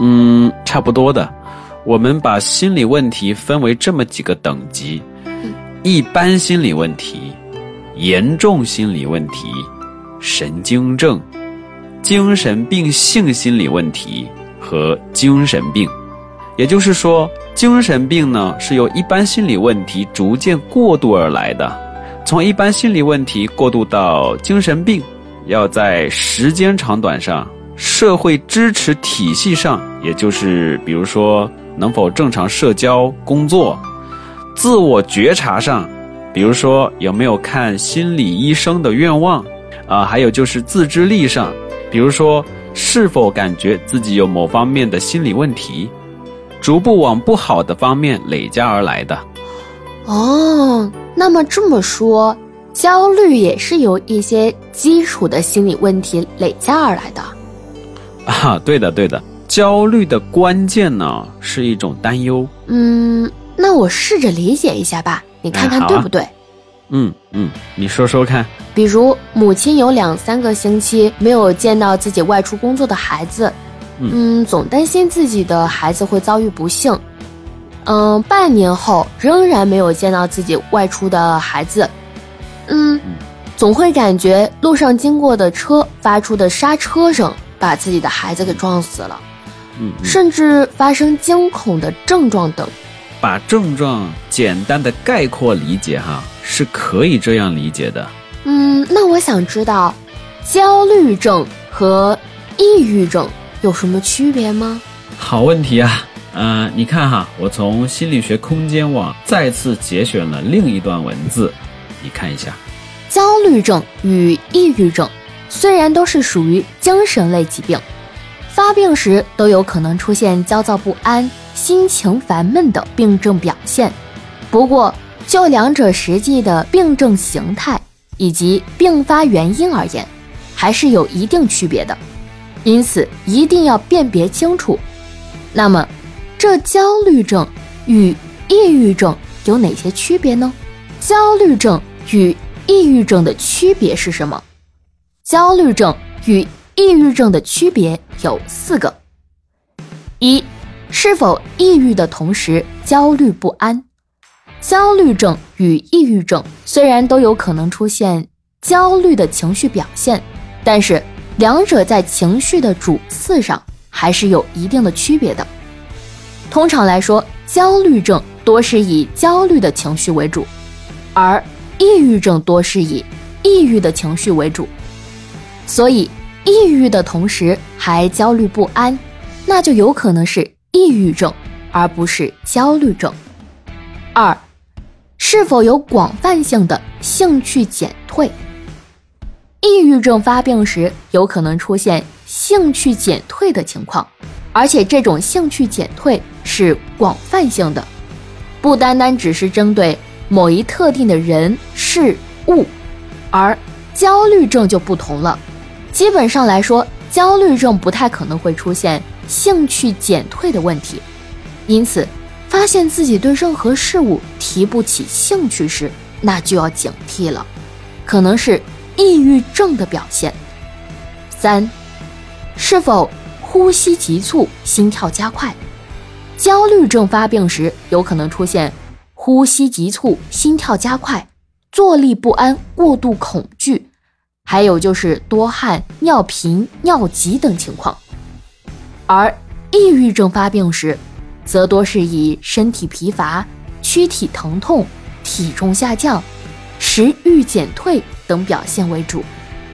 嗯，差不多的。我们把心理问题分为这么几个等级：一般心理问题、严重心理问题、神经症、精神病性心理问题和精神病。也就是说，精神病呢是由一般心理问题逐渐过渡而来的，从一般心理问题过渡到精神病，要在时间长短上、社会支持体系上，也就是比如说。能否正常社交、工作、自我觉察上，比如说有没有看心理医生的愿望，啊，还有就是自制力上，比如说是否感觉自己有某方面的心理问题，逐步往不好的方面累加而来的。哦，那么这么说，焦虑也是由一些基础的心理问题累加而来的。啊，对的，对的。焦虑的关键呢，是一种担忧。嗯，那我试着理解一下吧，你看看对不对？嗯嗯，你说说看。比如，母亲有两三个星期没有见到自己外出工作的孩子，嗯，总担心自己的孩子会遭遇不幸。嗯，半年后仍然没有见到自己外出的孩子，嗯，总会感觉路上经过的车发出的刹车声把自己的孩子给撞死了。嗯甚至发生惊恐的症状等，把症状简单的概括理解哈，是可以这样理解的。嗯，那我想知道，焦虑症和抑郁症有什么区别吗？好问题啊，嗯，你看哈，我从心理学空间网再次节选了另一段文字，你看一下，焦虑症与抑郁症虽然都是属于精神类疾病。发病时都有可能出现焦躁不安、心情烦闷的病症表现，不过就两者实际的病症形态以及并发原因而言，还是有一定区别的，因此一定要辨别清楚。那么，这焦虑症与抑郁症有哪些区别呢？焦虑症与抑郁症的区别是什么？焦虑症与抑郁症的区别有四个：一、是否抑郁的同时焦虑不安。焦虑症与抑郁症虽然都有可能出现焦虑的情绪表现，但是两者在情绪的主次上还是有一定的区别的。通常来说，焦虑症多是以焦虑的情绪为主，而抑郁症多是以抑郁的情绪为主，所以。抑郁的同时还焦虑不安，那就有可能是抑郁症，而不是焦虑症。二，是否有广泛性的兴趣减退？抑郁症发病时有可能出现兴趣减退的情况，而且这种兴趣减退是广泛性的，不单单只是针对某一特定的人事物，而焦虑症就不同了。基本上来说，焦虑症不太可能会出现兴趣减退的问题，因此，发现自己对任何事物提不起兴趣时，那就要警惕了，可能是抑郁症的表现。三，是否呼吸急促、心跳加快？焦虑症发病时，有可能出现呼吸急促、心跳加快、坐立不安、过度恐惧。还有就是多汗、尿频、尿急等情况，而抑郁症发病时，则多是以身体疲乏、躯体疼痛、体重下降、食欲减退等表现为主。